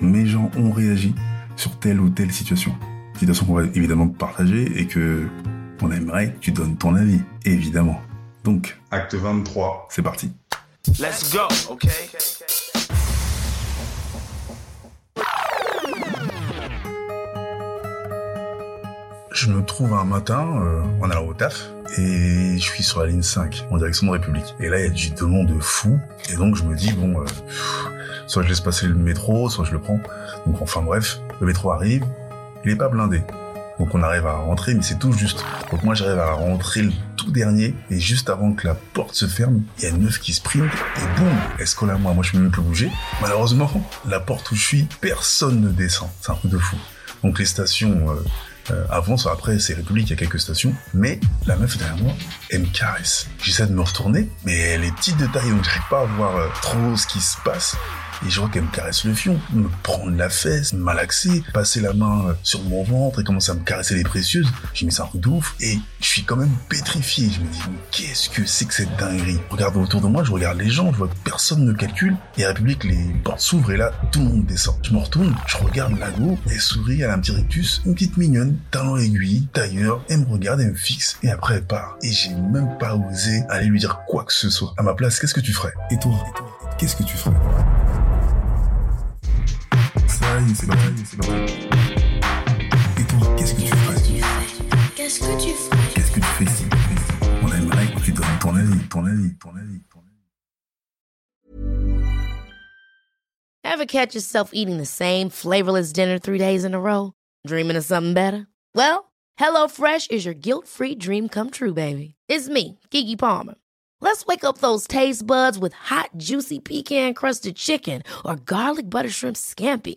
mes gens ont réagi sur telle ou telle situation. Situation qu'on va évidemment partager et que on aimerait que tu donnes ton avis, évidemment. Donc, Acte 23. c'est parti. Let's go, okay? Je me trouve un matin euh, en allant au taf et je suis sur la ligne 5 en direction de République. Et là, il y a du de monde de fou. Et donc, je me dis, bon, euh, soit je laisse passer le métro, soit je le prends. Donc, enfin bref, le métro arrive, il est pas blindé. Donc, on arrive à rentrer, mais c'est tout juste. Donc, moi, j'arrive à rentrer le tout dernier. Et juste avant que la porte se ferme, il y a une meuf qui sprint et boum, elle se colle à moi. Moi, je peux même plus bouger. Malheureusement, la porte où je suis, personne ne descend. C'est un truc de fou. Donc, les stations... euh, euh, avancent, après c'est République, il y a quelques stations, mais la meuf derrière moi, elle me caresse. J'essaie de me retourner, mais elle est petite de taille, donc j'arrive pas à voir euh, trop ce qui se passe. Et je vois qu'elle me caresse le fion, me prendre la fesse, me malaxer, passer la main euh, sur mon ventre et commencer à me caresser les précieuses. J'ai mis ça un truc de ouf et je suis quand même pétrifié. Je me dis, mais qu'est-ce que c'est que cette dinguerie? Je regarde autour de moi, je regarde les gens, je vois que personne ne calcule. Et à République, les portes s'ouvrent et là, tout le monde descend. Je me retourne, je regarde Lago, elle sourit, elle a un petit rictus, une petite mignonne, talon aiguille, tailleur, elle me regarde, elle me fixe et après elle part. Et j'ai même pas osé aller lui dire quoi que ce soit. À ma place, qu'est-ce que tu ferais? Et toi, qu'est-ce que tu ferais? Est, c'est c'est. Et toi, qu'est-ce que tu ferais Qu'est-ce que tu ferais Qu'est-ce que tu fais ici On aimerait que tu donnes ton avis, ton avis, ton avis, ton avis. Ever catch yourself eating the same flavorless dinner three days in a row? Dreaming of something better? Well, HelloFresh is your guilt-free dream come true, baby. It's me, Kiki Palmer. Let's wake up those taste buds with hot, juicy pecan-crusted chicken or garlic butter shrimp scampi.